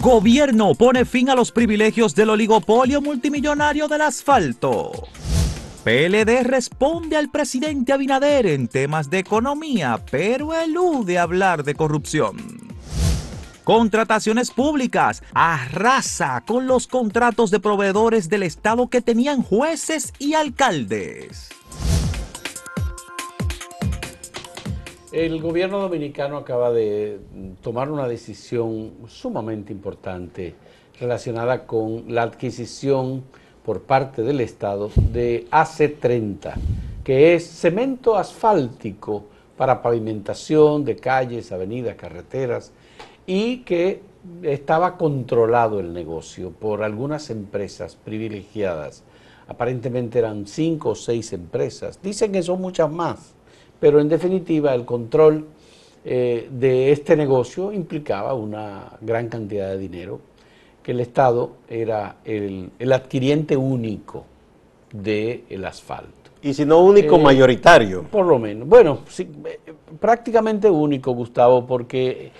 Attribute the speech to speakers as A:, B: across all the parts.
A: Gobierno pone fin a los privilegios del oligopolio multimillonario del asfalto. PLD responde al presidente Abinader en temas de economía, pero elude hablar de corrupción. Contrataciones públicas. Arrasa con los contratos de proveedores del Estado que tenían jueces y alcaldes.
B: El gobierno dominicano acaba de tomar una decisión sumamente importante relacionada con la adquisición por parte del Estado de AC30, que es cemento asfáltico para pavimentación de calles, avenidas, carreteras, y que estaba controlado el negocio por algunas empresas privilegiadas. Aparentemente eran cinco o seis empresas. Dicen que son muchas más pero en definitiva el control eh, de este negocio implicaba una gran cantidad de dinero, que el Estado era el, adquiriente único del asfalto.
C: Y si no único, eh, mayoritario.
B: Por lo menos. Bueno, sí, eh, prácticamente único, Gustavo, porque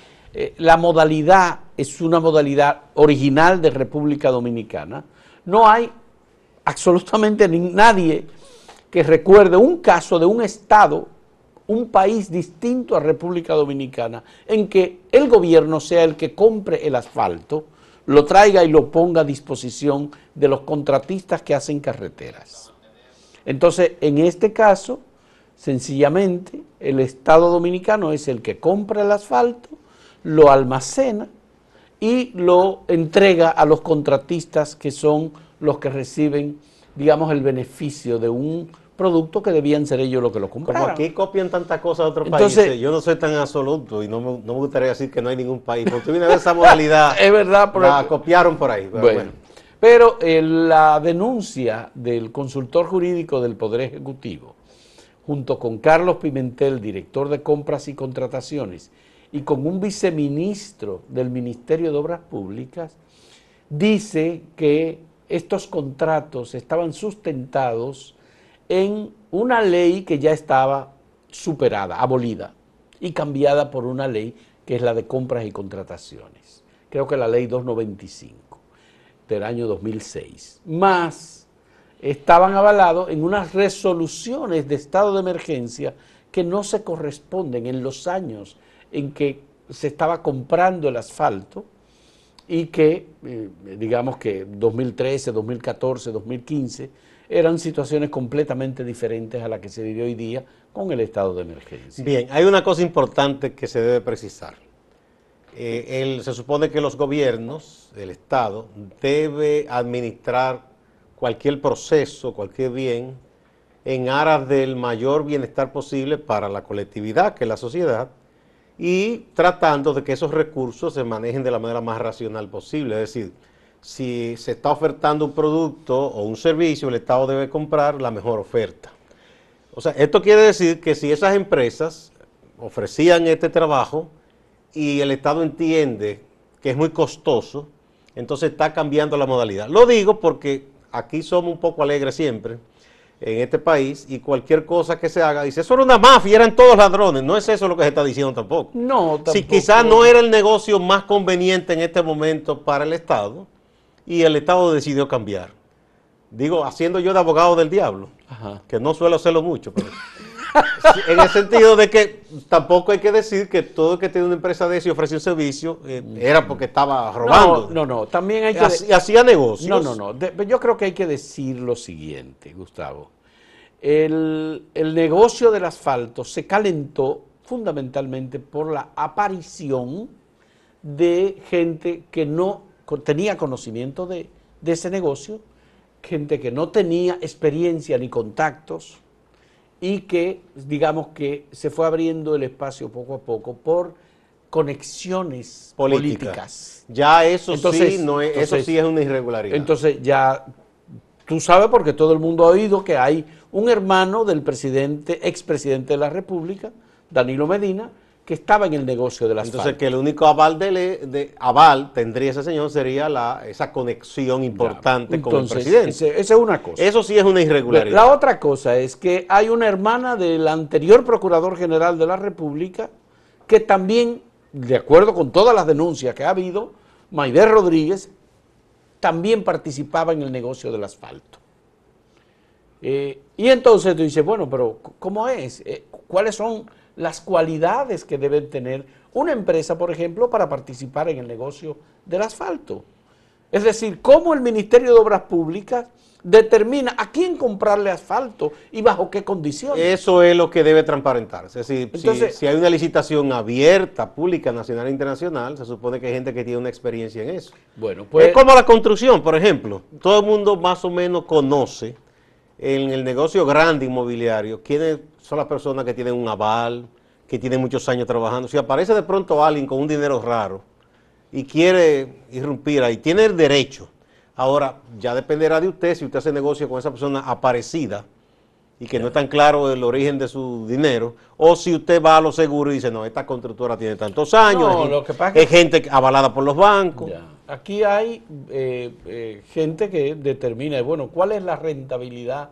B: la modalidad es una modalidad original de República Dominicana. No hay absolutamente nadie que recuerde un caso de un Estado un país distinto a República Dominicana, en que el gobierno sea el que compre el asfalto, lo traiga y lo ponga a disposición de los contratistas que hacen carreteras. Entonces, en este caso, sencillamente, el Estado dominicano es el que compra el asfalto, lo almacena y lo entrega a los contratistas que son los que reciben, digamos, el beneficio de un productos que debían ser ellos los que lo compraran.
C: Como aquí copian tantas cosas de otros países, yo no soy tan absoluto y no me, no me gustaría decir que no hay ningún país, porque viene esa modalidad,
B: es verdad,
C: la copiaron por ahí.
B: Bueno, Pero eh, la denuncia del consultor jurídico del Poder Ejecutivo, junto con Carlos Pimentel, director de compras y contrataciones, y con un viceministro del Ministerio de Obras Públicas, dice que estos contratos estaban sustentados en una ley que ya estaba superada, abolida y cambiada por una ley que es la de compras y contrataciones. Creo que la ley 295 del año 2006. Más estaban avalados en unas resoluciones de estado de emergencia que no se corresponden en los años en que se estaba comprando el asfalto y que, eh, digamos que 2013, 2014, 2015, eran situaciones completamente diferentes a las que se vive hoy día con el estado de emergencia.
C: Bien, hay una cosa importante que se debe precisar. Eh, se supone que los gobiernos, el Estado, debe administrar cualquier proceso, cualquier bien, en aras del mayor bienestar posible para la colectividad, que es la sociedad, y tratando de que esos recursos se manejen de la manera más racional posible. Es decir, si se está ofertando un producto o un servicio, el Estado debe comprar la mejor oferta. O sea, esto quiere decir que si esas empresas ofrecían este trabajo y el Estado entiende que es muy costoso, entonces está cambiando la modalidad. Lo digo porque aquí somos un poco alegres siempre en este país y cualquier cosa que se haga, dice, eso era una mafia, eran todos ladrones. No es eso lo que se está diciendo tampoco.
B: No,
C: tampoco. Si quizás no era el negocio más conveniente en este momento para el Estado, y el Estado decidió cambiar. Digo, haciendo yo de abogado del diablo, que no suelo hacerlo mucho, pero en el sentido de que tampoco hay que decir que todo el que tiene una empresa de eso y ofrece un servicio eh, era porque estaba robando.
B: No, no, no, también hay que...
C: Hacía negocios.
B: No, no, no, yo creo que hay que decir lo siguiente, Gustavo. El, el negocio del asfalto se calentó fundamentalmente por la aparición de gente que no tenía conocimiento de, ese negocio, gente que no tenía experiencia ni contactos y que, digamos que se fue abriendo el espacio poco a poco por conexiones políticas.
C: Ya eso sí, no es, eso sí es una irregularidad.
B: Entonces ya tú sabes porque todo el mundo ha oído que hay un hermano del presidente, expresidente de la República, Danilo Medina, que estaba en el negocio de las
C: Entonces, que el único aval de, aval tendría ese señor sería la, esa conexión importante con el presidente.
B: Esa es una cosa.
C: Eso sí es una irregularidad.
B: La otra cosa es que hay una hermana del anterior Procurador General de la República que también, de acuerdo con todas las denuncias que ha habido, Maide Rodríguez, también participaba en el negocio del asfalto. Eh, y entonces tú dices, bueno, pero ¿cómo es? Eh, ¿Cuáles son las cualidades que debe tener una empresa, por ejemplo, para participar en el negocio del asfalto? Es decir, ¿cómo el Ministerio de Obras Públicas determina a quién comprarle asfalto y bajo qué condiciones?
C: Eso es lo que debe transparentarse. Es decir, si, si, hay una licitación abierta, pública, nacional e internacional, se supone que hay gente que tiene una experiencia en eso.
B: Bueno, pues...
C: Es como la construcción, por ejemplo. Todo el mundo más o menos conoce en el negocio grande inmobiliario, quiénes son las personas que tienen un aval, que tienen muchos años trabajando. Si aparece de pronto alguien con un dinero raro y quiere irrumpir ahí, tiene el derecho. Ahora, ya dependerá de usted si usted hace negocio con esa persona aparecida y que no es tan claro el origen de su dinero, o si usted va a lo seguro y dice, no, esta constructora tiene tantos años, es, gente avalada por los bancos.
B: Aquí hay eh, eh, gente que determina, bueno, ¿cuál es la rentabilidad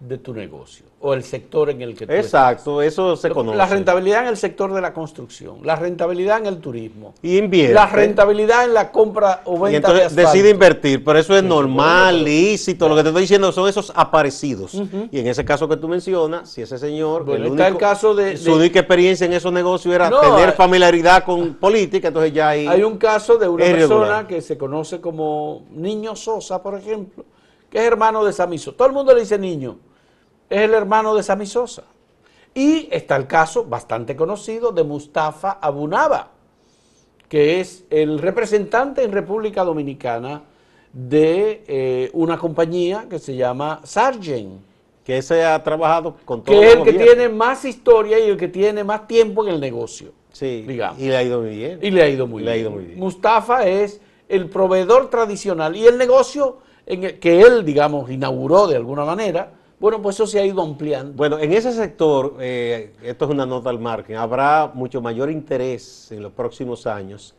B: de tu negocio o el sector en el que tú
C: Exacto, eso se conoce.
B: La rentabilidad en el sector de la construcción, la rentabilidad en el turismo.
C: Y invierte.
B: La rentabilidad en la compra o venta
C: y entonces decide invertir, pero eso es normal, lícito. Lo que te estoy diciendo son esos aparecidos. Y en ese caso que tú mencionas, si ese señor,
B: el único, el caso de,
C: su única experiencia en esos negocios era tener familiaridad con política, entonces ya hay...
B: Hay un caso de una persona que se conoce como Niño Sosa, por ejemplo, que es hermano de Samiso. Todo el mundo le dice niño es el hermano de Sami Sosa. Y está el caso bastante conocido de Mustafa Abunaba, que es el representante en República Dominicana de eh, una compañía que se llama Sargent.
C: Que ese ha trabajado con todo
B: Que es el que tiene más historia y el que tiene más tiempo en el negocio.
C: Sí, digamos. y le ha ido muy bien.
B: Y le ha ido muy, le bien. Ha ido muy bien. Mustafa es el proveedor tradicional y el negocio en el que él, digamos, inauguró de alguna manera, bueno, pues eso se ha ido ampliando.
C: Bueno, en ese sector, eh, esto es una nota al margen, habrá mucho mayor interés en los próximos años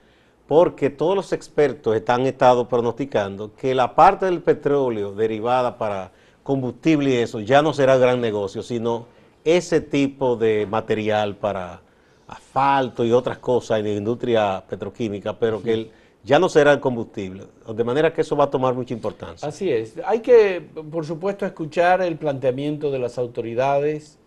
C: porque todos los expertos están estado pronosticando que la parte del petróleo derivada para combustible y eso ya no será gran negocio, sino ese tipo de material para asfalto y otras cosas en la industria petroquímica, pero que el ya no será el combustible, de manera que eso va a tomar mucha importancia.
B: Así es. Hay que, por supuesto, escuchar el planteamiento de las autoridades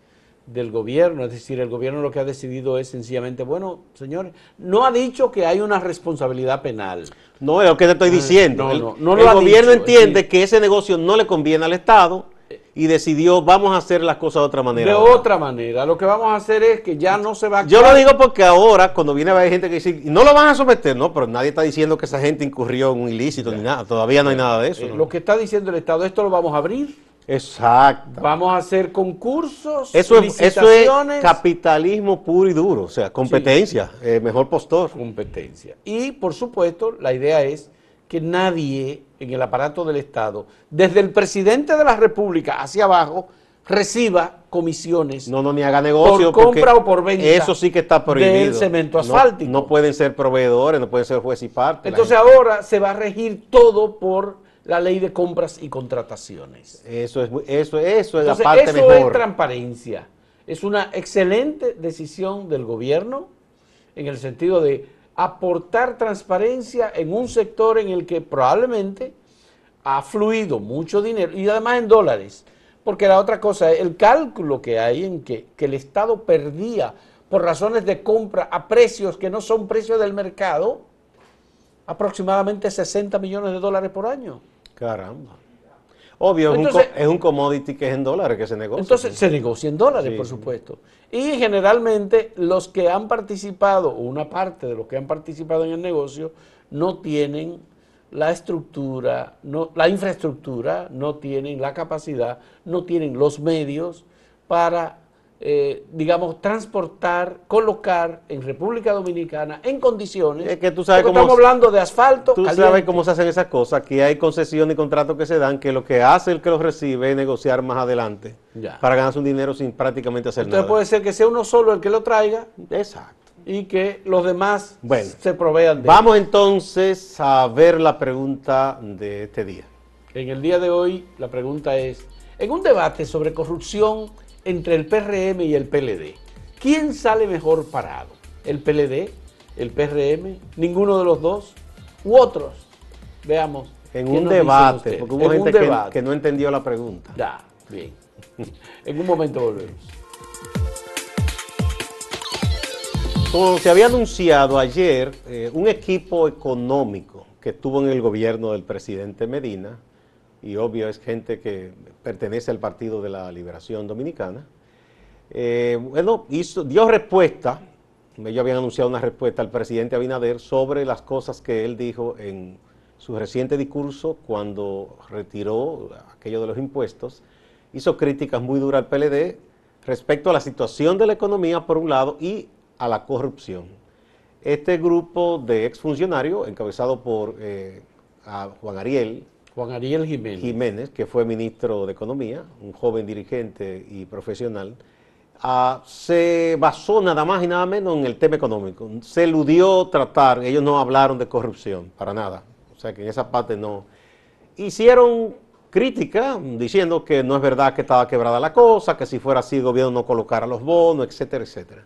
B: del gobierno, es decir, el gobierno lo que ha decidido es sencillamente, bueno, señores, no ha dicho que hay una responsabilidad penal.
C: No, es lo que te estoy ah, diciendo. el, gobierno entiende que ese negocio no le conviene al Estado y decidió vamos a hacer las cosas de otra manera.
B: De otra manera. Lo que vamos a hacer es que ya no se va a...
C: Yo lo digo porque ahora, cuando viene a haber gente que dice, no lo van a someter, no, pero nadie está diciendo que esa gente incurrió en un ilícito ni nada. Todavía no hay nada de eso.
B: Eh, lo que está diciendo el Estado, esto lo vamos a abrir.
C: Exacto.
B: Vamos a hacer concursos,
C: eso es, eso es capitalismo puro y duro, o sea, competencia, eh, mejor postor.
B: Competencia. Y, por supuesto, la idea es que nadie en el aparato del Estado, desde el presidente de la República hacia abajo, reciba comisiones.
C: No, no, ni haga negocio.
B: Por compra o por venta.
C: Eso sí que está prohibido.
B: Del cemento asfáltico.
C: No, pueden ser proveedores, no pueden ser juez y parte.
B: Entonces ahora se va a regir todo por la ley de compras y contrataciones.
C: Eso es, eso, eso es la parte
B: eso
C: mejor.
B: Eso es transparencia. Es una excelente decisión del gobierno en el sentido de aportar transparencia en un sector en el que probablemente ha fluido mucho dinero y además en dólares. Porque la otra cosa, el cálculo que hay en que, el Estado perdía por razones de compra a precios que no son precios del mercado, aproximadamente 60 millones de dólares por año.
C: Caramba. Obvio, es, un, commodity que es en dólares que se negocia.
B: Entonces se negocia en dólares, por supuesto. Y generalmente los que han participado, o una parte de los que han participado en el negocio, no tienen la estructura, no, la infraestructura, no tienen la capacidad, no tienen los medios para eh, digamos, transportar, colocar en República Dominicana en condiciones.
C: Es que tú sabes cómo,
B: estamos hablando de asfalto.
C: Tú sabes cómo se hacen esas cosas, que hay concesiones y contratos que se dan, que lo que hace el que los recibe es negociar más adelante para ganarse un dinero sin prácticamente hacer
B: nada. Entonces puede ser que sea uno solo el que lo traiga.
C: Exacto.
B: Y que los demás se provean
C: de Vamos entonces a ver la pregunta de este día.
B: En el día de hoy la pregunta es, en un debate sobre corrupción entre el PRM y el PLD. ¿Quién sale mejor parado? ¿El PLD? ¿El PRM? ¿Ninguno de los dos? u otros. Veamos.
C: En un debate, porque hubo
B: En
C: gente que no entendió la pregunta.
B: Ya, bien. en un momento volvemos.
C: Como se había anunciado ayer, eh, un equipo económico que estuvo en el gobierno del presidente Medina, y obvio es gente que pertenece al Partido de la Liberación Dominicana, eh, bueno, hizo, dio respuesta, ellos habían anunciado una respuesta al presidente Abinader sobre las cosas que él dijo en su reciente discurso cuando retiró aquello de los impuestos, hizo críticas muy duras al PLD respecto a la situación de la economía por un lado y a la corrupción. Este grupo de exfuncionarios, encabezado por eh, Juan Ariel
B: Juan Ariel Jiménez.
C: Jiménez, que fue ministro de Economía, un joven dirigente y profesional, ah, se basó nada más y nada menos en el tema económico. Se eludió tratar, ellos no hablaron de corrupción, para nada. O sea que en esa parte no. Hicieron crítica diciendo que no es verdad que estaba quebrada la cosa, que si fuera así el gobierno no colocara los bonos, etcétera, etcétera.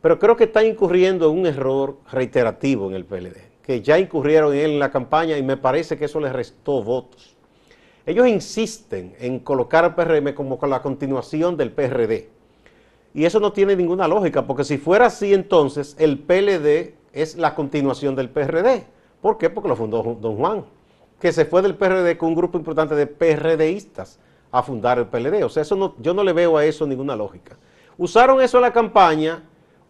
C: Pero creo que está incurriendo en un error reiterativo en el PLD, que ya incurrieron en él en la campaña y me parece que eso les restó votos. Ellos insisten en colocar al PRM como la continuación del PRD. Y eso no tiene ninguna lógica, porque si fuera así entonces el PLD es la continuación del PRD. ¿Por qué? Porque lo fundó don Juan, que se fue del PRD con un grupo importante de PRDistas a fundar el PLD. O sea, eso no, yo no le veo a eso ninguna lógica. Usaron eso en la campaña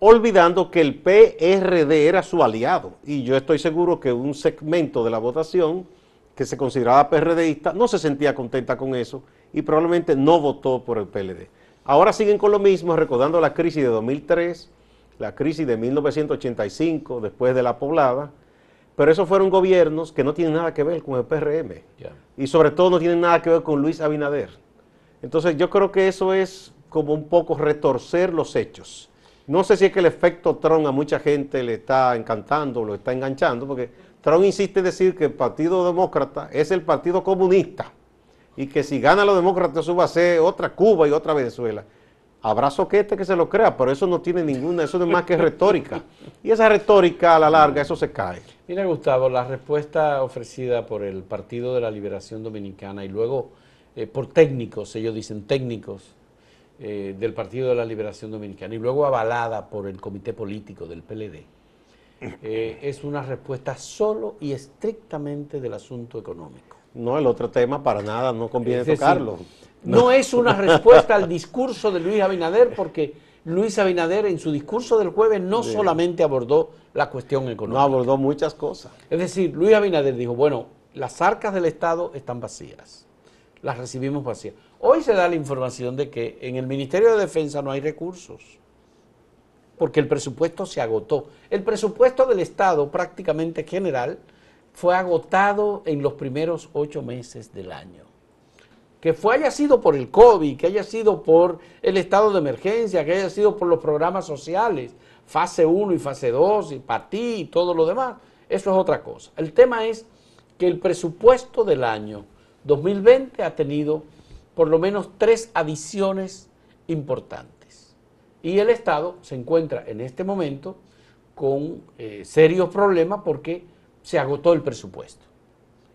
C: olvidando que el PRD era su aliado. Y yo estoy seguro que un segmento de la votación que se consideraba PRDista no se sentía contenta con eso y probablemente no votó por el PLD. Ahora siguen con lo mismo, recordando la crisis de 2003, la crisis de 1985, después de la poblada, pero esos fueron gobiernos que no tienen nada que ver con el PRM y sobre todo no tienen nada que ver con Luis Abinader. Entonces yo creo que eso es como un poco retorcer los hechos. No sé si es que el efecto Trump a mucha gente le está encantando, lo está enganchando, porque Trump insiste en decir que el Partido Demócrata es el Partido Comunista y que si gana los demócratas eso va a ser otra Cuba y otra Venezuela. Habrá soquete que se lo crea, pero eso no tiene ninguna, eso no es más que retórica. Y esa retórica a la larga, eso se cae.
B: Mira, Gustavo, la respuesta ofrecida por el Partido de la Liberación Dominicana y luego eh, por técnicos, ellos dicen técnicos eh, del Partido de la Liberación Dominicana y luego avalada por el Comité Político del PLD, eh, es una respuesta solo y estrictamente del asunto económico.
C: No, el otro tema para nada, no conviene
B: decir,
C: tocarlo.
B: No es una respuesta al discurso de Luis Abinader porque Luis Abinader en su discurso del jueves no solamente abordó la cuestión
C: No
B: económica.
C: abordó muchas cosas.
B: Es decir, Luis Abinader dijo, bueno, las arcas del Estado están vacías, las recibimos vacías. Hoy se da la información de que en el Ministerio de Defensa no hay recursos, porque el presupuesto se agotó. El presupuesto del Estado prácticamente general fue agotado en los primeros ocho meses del año. Que fue, haya sido por el COVID, que haya sido por el estado de emergencia, que haya sido por los programas sociales, fase 1 y fase 2, y para ti y todo lo demás, eso es otra cosa. El tema es que el presupuesto del año 2020 ha tenido por lo menos tres adiciones importantes. Y el Estado se encuentra en este momento con eh, serios problemas porque se agotó el presupuesto.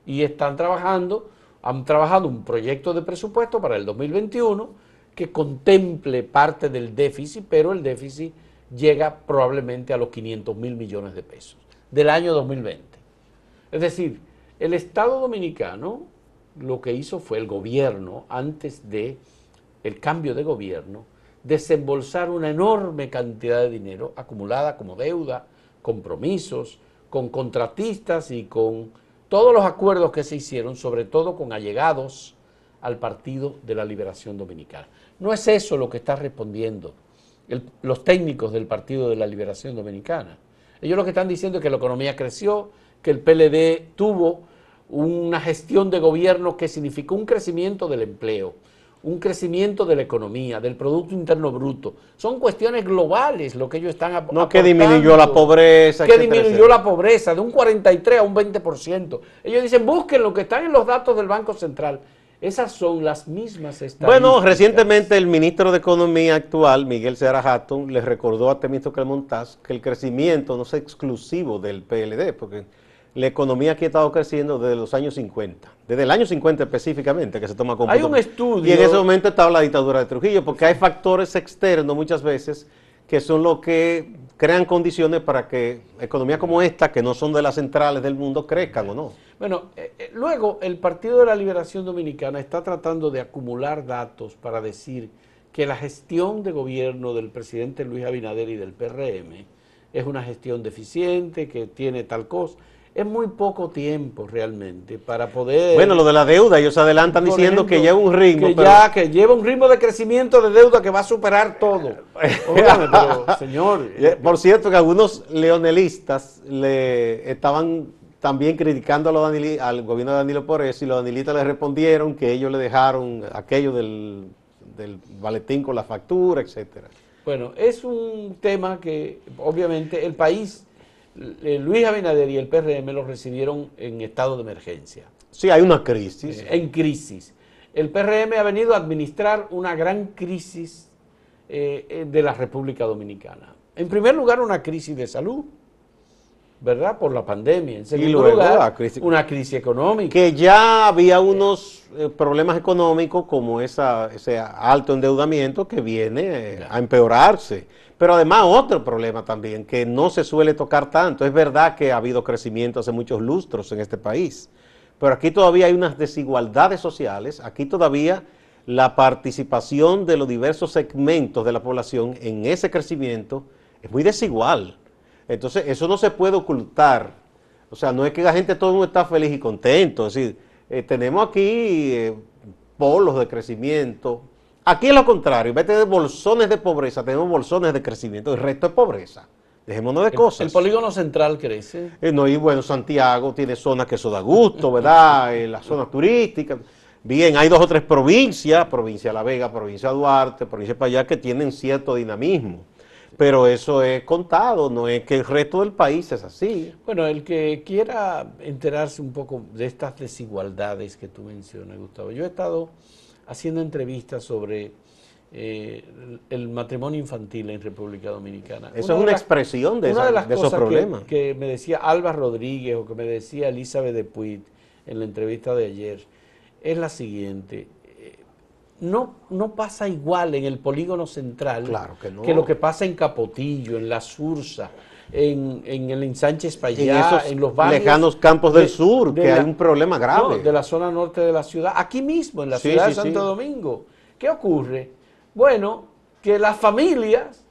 B: Y están trabajando, han trabajado un proyecto de presupuesto para el 2021 que contemple parte del déficit, pero el déficit llega probablemente a los 500 mil millones de pesos del año 2020. Es decir, el Estado dominicano lo que hizo fue el gobierno, antes de el cambio de gobierno, desembolsar una enorme cantidad de dinero acumulada como deuda, compromisos, con contratistas y con todos los acuerdos que se hicieron, sobre todo con allegados al Partido de la Liberación Dominicana. No es eso lo que está respondiendo los técnicos del Partido de la Liberación Dominicana. Ellos lo que están diciendo es que la economía creció, que el PLD tuvo una gestión de gobierno que significó un crecimiento del empleo, un crecimiento de la economía, del Producto Interno Bruto. Son cuestiones globales lo que ellos están ap-
C: No que disminuyó la
B: aportando
C: pobreza.
B: que
C: etcétera,
B: disminuyó
C: etcétera.
B: la pobreza de un 43 a un 20%. Ellos dicen, busquen lo que están en los datos del Banco Central. Esas son las mismas estadísticas.
C: Bueno, recientemente el ministro de Economía actual, Miguel Seara Hatton, le recordó a Temito Calmontaz que el crecimiento no es exclusivo del PLD, porque la economía aquí ha estado creciendo desde los años 50, desde el año 50 específicamente que se toma como
B: Hay un estudio-
C: Y en ese momento estaba la dictadura de Trujillo, porque hay factores externos muchas veces que son los que crean condiciones para que economías como esta, que no son de las centrales del mundo, crezcan o no.
B: Bueno, eh, eh, luego el Partido de la Liberación Dominicana está tratando de acumular datos para decir que la gestión de gobierno del presidente Luis Abinader y del PRM es una gestión deficiente, que tiene tal cosa. Es muy poco tiempo realmente para poder...
C: Bueno, lo de la deuda, ellos adelantan diciendo que lleva un ritmo.
B: Que
C: pero-
B: ya, que lleva un ritmo de crecimiento de deuda que va a superar todo. Pero, señor...
C: Eh, Por cierto, que algunos leonelistas le estaban también criticando a los Danili- al gobierno de Danilo por eso y los danilistas le respondieron que ellos le dejaron aquello del, del baletín con la factura, etcétera.
B: Bueno, es un tema que obviamente el país, Luis Abinader y el PRM lo recibieron en estado de emergencia,
C: Sí, hay una crisis.
B: en crisis. El PRM ha venido a administrar una gran crisis eh, eh, de la República Dominicana. En primer lugar, una crisis de salud, ¿verdad? Por la pandemia. En segundo
C: luego
B: lugar,
C: crisis-
B: una crisis económica.
C: que ya había unos eh, problemas económicos como esa, ese alto endeudamiento que viene eh, a empeorarse. Pero además otro problema también que no se suele tocar tanto. Es verdad que ha habido crecimiento hace muchos lustros en este país, pero aquí todavía hay unas desigualdades sociales, aquí todavía la participación de los diversos segmentos de la población en ese crecimiento es muy desigual. Entonces eso no se puede ocultar. O sea, no es que la gente todo el mundo está feliz y contento. Es decir, eh, tenemos aquí eh, polos de crecimiento. Aquí es lo contrario. En vez de tener bolsones de pobreza, tenemos bolsones de crecimiento. El resto es pobreza. Dejémonos de
B: El-
C: cosas.
B: El polígono central crece.
C: Eh, no, y bueno, Santiago tiene zonas que eso da gusto, ¿verdad? Eh, las zonas turísticas. Bien, hay dos o tres provincias, provincia de La Vega, provincia de Duarte, provincia de Payá, que tienen cierto dinamismo. Pero eso es contado, no es que el resto del país es así.
B: Bueno, el que quiera enterarse un poco de estas desigualdades que tú mencionas, Gustavo, yo he estado haciendo entrevistas sobre eh, el- matrimonio infantil en República Dominicana.
C: Eso es una
B: las-
C: expresión de,
B: una
C: esa-
B: de las
C: de esos
B: cosas que-
C: problemas.
B: Que, me decía Alba Rodríguez o que me decía Elizabeth de Puig en la entrevista de ayer es la siguiente. eh, No, no pasa igual en el polígono central
C: Claro que no.
B: lo que pasa en Capotillo, en La Sursa, en, en el Ensánchez
C: en
B: Payá,
C: esos
B: en los barrios
C: lejanos campos del
B: de-
C: sur,
B: de
C: que
B: la-
C: hay un problema grave.
B: no, de la zona norte de la ciudad, aquí mismo, en la
C: Sí,
B: ciudad
C: sí,
B: de Santo
C: sí.
B: Domingo. ¿Qué ocurre? Bueno, que las familias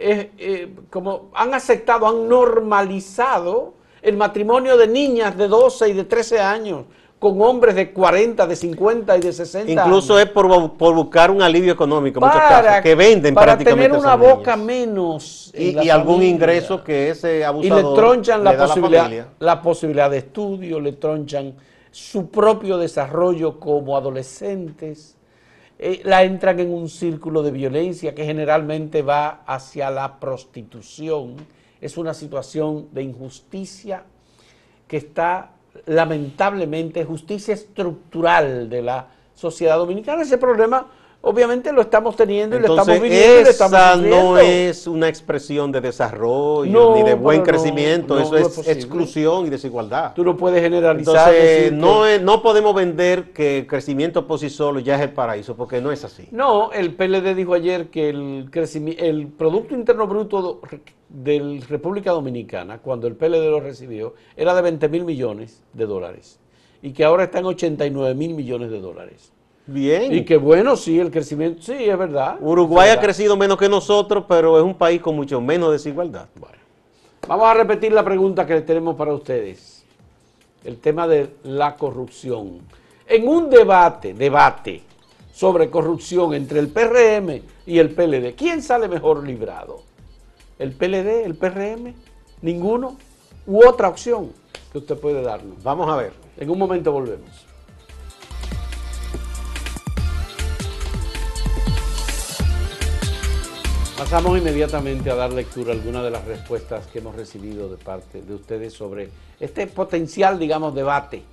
B: eh, eh, como han aceptado, han normalizado el matrimonio de niñas de 12 y de 13 años con hombres de 40, de 50 y de 60
C: Incluso
B: años.
C: es por, por buscar un alivio económico, en muchos
B: para,
C: casos, que venden
B: para
C: prácticamente
B: tener una
C: niñas.
B: boca menos en
C: y, y algún ingreso que ese
B: y
C: abusador
B: le tronchan la
C: le
B: posibilidad, la posibilidad de estudio, le tronchan su propio desarrollo como adolescentes, eh, la entran en un círculo de violencia que generalmente va hacia la prostitución. Es una situación de injusticia que está lamentablemente, justicia estructural de la sociedad dominicana. Ese problema obviamente lo estamos teniendo y lo estamos viviendo y lo estamos
C: esa no es una expresión de desarrollo
B: No,
C: ni de buen
B: no,
C: crecimiento,
B: no,
C: eso
B: es
C: exclusión y desigualdad.
B: Tú no puedes generalizar.
C: Entonces, no, es- no podemos vender que el crecimiento por sí solo ya es el paraíso, porque no es así.
B: No, el PLD dijo ayer que el, el Producto Interno Bruto de República Dominicana, cuando el PLD lo recibió, era de 20 mil millones de dólares y que ahora está en 89 mil millones de dólares.
C: Bien.
B: Y que bueno, sí, el crecimiento, sí, es verdad.
C: Uruguay
B: es
C: ha crecido menos que nosotros, pero es un país con mucho menos desigualdad.
B: Bueno, vamos a repetir la pregunta que tenemos para ustedes. El tema de la corrupción. En un debate, debate sobre corrupción entre el PRM y el PLD, ¿quién sale mejor librado? ¿El PLD, el PRM? ¿Ninguno? ¿U otra opción que usted puede darnos?
C: Vamos a ver.
B: En un momento volvemos. Pasamos inmediatamente a dar lectura a algunas de las respuestas que hemos recibido de parte de ustedes sobre este potencial, digamos, debate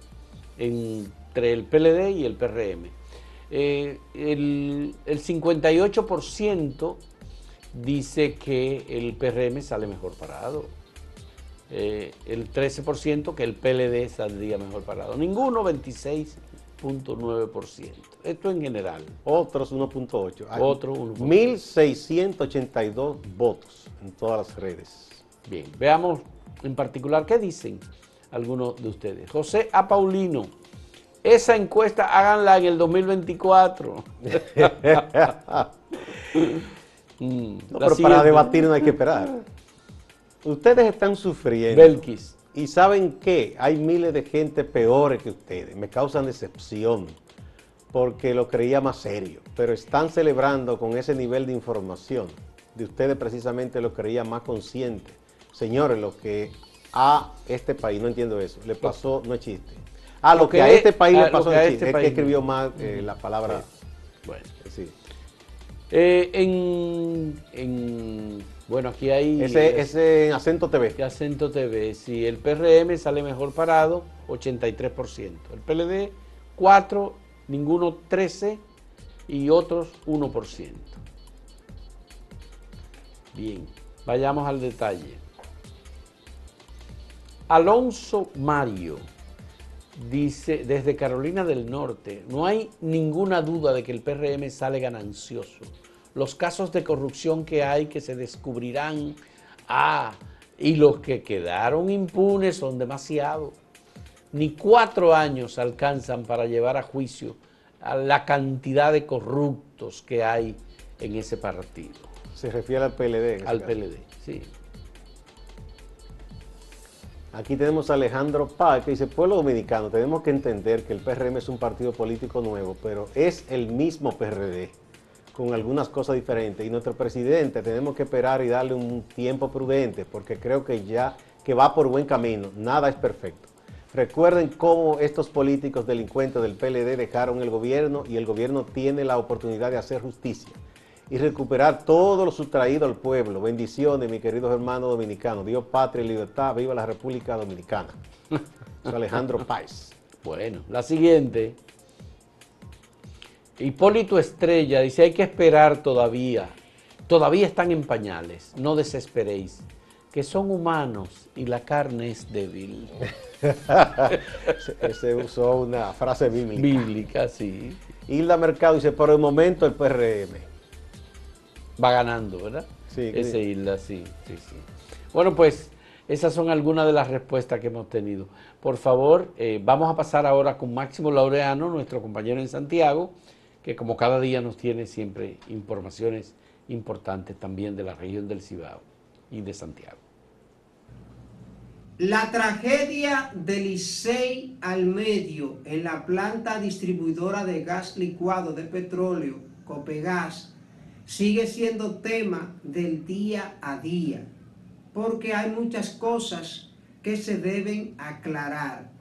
B: entre el PLD y el PRM. Eh, el, el 58% dice que el PRM sale mejor parado. eh, el 13% que el PLD saldría mejor parado. Ninguno 26.9%. Esto en general.
C: Otros 1.8.
B: Otro
C: 1.682 votos en todas las redes.
B: Bien, veamos en particular qué dicen algunos de ustedes. José A. Paulino, esa encuesta háganla en el 2024.
C: Mm, pero para debatir no hay que esperar. Ustedes están sufriendo.
B: Belkis.
C: Y saben que hay miles de gente peores que ustedes. Me causan decepción porque lo creía más serio. Pero están celebrando con ese nivel de información. De ustedes precisamente lo creía más consciente. Señores, lo que a este país, no entiendo eso, le pasó, no es chiste. Ah, lo, que, a este país le pasó, es, este es que escribió mal eh, la palabra.
B: Bueno, sí. Eh, en, bueno, aquí hay...
C: Ese, ese en Acento TV.
B: Acento TV, sí. El PRM sale mejor parado, 83%. El PLD, 4, ninguno 13 y otros 1%. Bien, vayamos al detalle. Alonso Mario dice desde Carolina del Norte, no hay ninguna duda de que el PRM sale ganancioso. Los casos de corrupción que hay que se descubrirán, ah, y los que quedaron impunes son demasiados. Ni cuatro años alcanzan para llevar a juicio a la cantidad de corruptos que hay en ese partido.
C: Se refiere al PLD.
B: Al PLD, sí.
C: Aquí tenemos a Alejandro Paz que dice, pueblo dominicano, tenemos que entender que el PRM es un partido político nuevo, pero es el mismo PRD, con algunas cosas diferentes. Y nuestro presidente tenemos que esperar y darle un tiempo prudente, porque creo que ya que va por buen camino, nada es perfecto. Recuerden cómo estos políticos delincuentes del PLD dejaron el gobierno y el gobierno tiene la oportunidad de hacer justicia y recuperar todo lo sustraído al pueblo. Bendiciones, mis queridos hermanos dominicanos. Dios, patria y libertad. Viva la República Dominicana. Soy Alejandro Páez.
B: Bueno, la siguiente. Hipólito Estrella dice, hay que esperar todavía. Todavía están en pañales. No desesperéis. Que son humanos y la carne es débil.
C: se, usó una frase bíblica.
B: Bíblica, sí.
C: Hilda Mercado dice, por el momento el PRM
B: va ganando, ¿verdad?
C: Sí.
B: Ese isla, sí, sí, sí. Bueno, pues esas son algunas de las respuestas que hemos tenido. Por favor, eh, vamos a pasar ahora con Máximo Laureano, nuestro compañero en Santiago, que como cada día nos tiene siempre informaciones importantes también de la región del Cibao y de Santiago.
D: La tragedia del Licey al medio en la planta distribuidora de gas licuado de petróleo, Copegas, sigue siendo tema del día a día, porque hay muchas cosas que se deben aclarar.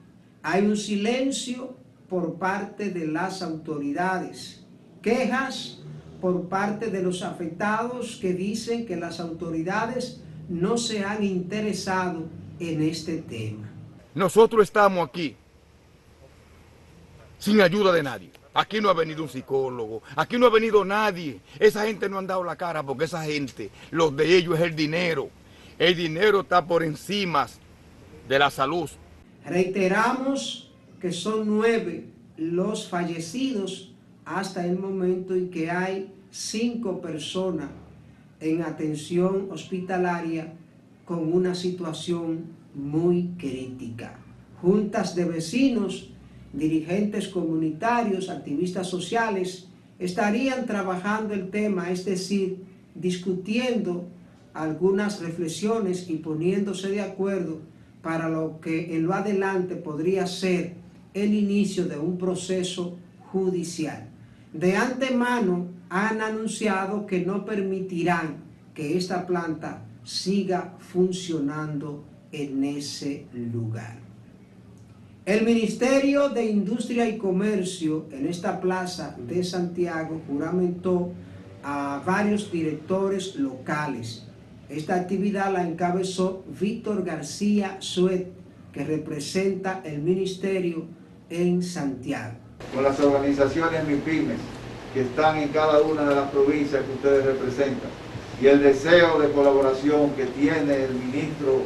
D: Hay un silencio por parte de las autoridades, quejas por parte de los afectados que dicen que las autoridades no se han interesado en este tema.
E: Nosotros estamos aquí sin ayuda de nadie. Aquí no ha venido un psicólogo, aquí no ha venido nadie. Esa gente no han dado la cara porque esa gente, lo de ellos es el dinero. El dinero está por encima de la salud.
D: Reiteramos que son nueve los fallecidos hasta el momento en que hay cinco personas en atención hospitalaria con una situación muy crítica. Juntas de vecinos dirigentes comunitarios, activistas sociales, estarían trabajando el tema, es decir, discutiendo algunas reflexiones y poniéndose de acuerdo para lo que en lo adelante podría ser el inicio de un proceso judicial. De antemano han anunciado que no permitirán que esta planta siga funcionando en ese lugar. El Ministerio de Industria y Comercio en esta plaza de Santiago juramentó a varios directores locales. Esta actividad la encabezó Víctor García Suet, que representa el ministerio en Santiago.
F: Con las organizaciones MIPIMES que están en cada una de las provincias que ustedes representan y el deseo de colaboración que tiene el ministro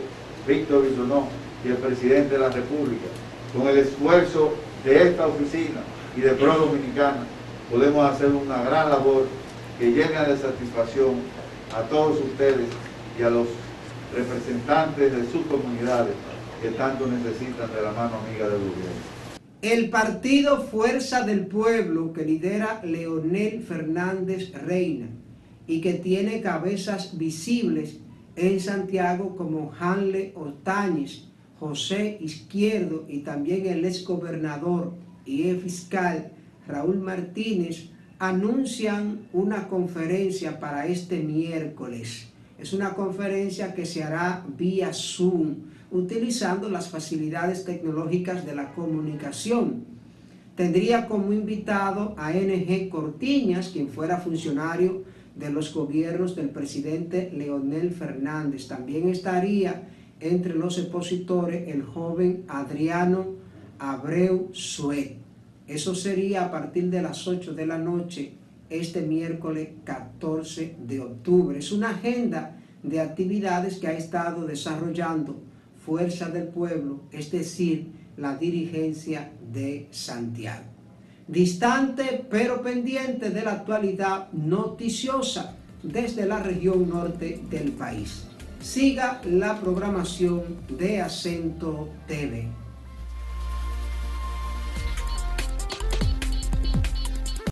F: Víctor Bisonó y el presidente de la República, con el esfuerzo de esta oficina y de Pro Dominicana, podemos hacer una gran labor que llene de satisfacción a todos ustedes y a los representantes de sus comunidades que tanto necesitan de la mano amiga del gobierno.
D: El partido Fuerza del Pueblo que lidera Leonel Fernández Reina y que tiene cabezas visibles en Santiago como Hanle Otañez, José Izquierdo y también el exgobernador y el fiscal Raúl Martínez anuncian una conferencia para este miércoles. Es una conferencia que se hará vía Zoom utilizando las facilidades tecnológicas de la comunicación. Tendría como invitado a NG Cortiñas, quien fuera funcionario de los gobiernos del presidente Leonel Fernández. También estaría entre los expositores el joven Adriano Abreu Suet. Eso sería a partir de las 8 de la noche este miércoles 14 de octubre. Es una agenda de actividades que ha estado desarrollando Fuerza del Pueblo, es decir, la dirigencia de Santiago. Distante pero pendiente de la actualidad noticiosa desde la región norte del país. Siga la programación de Acento TV.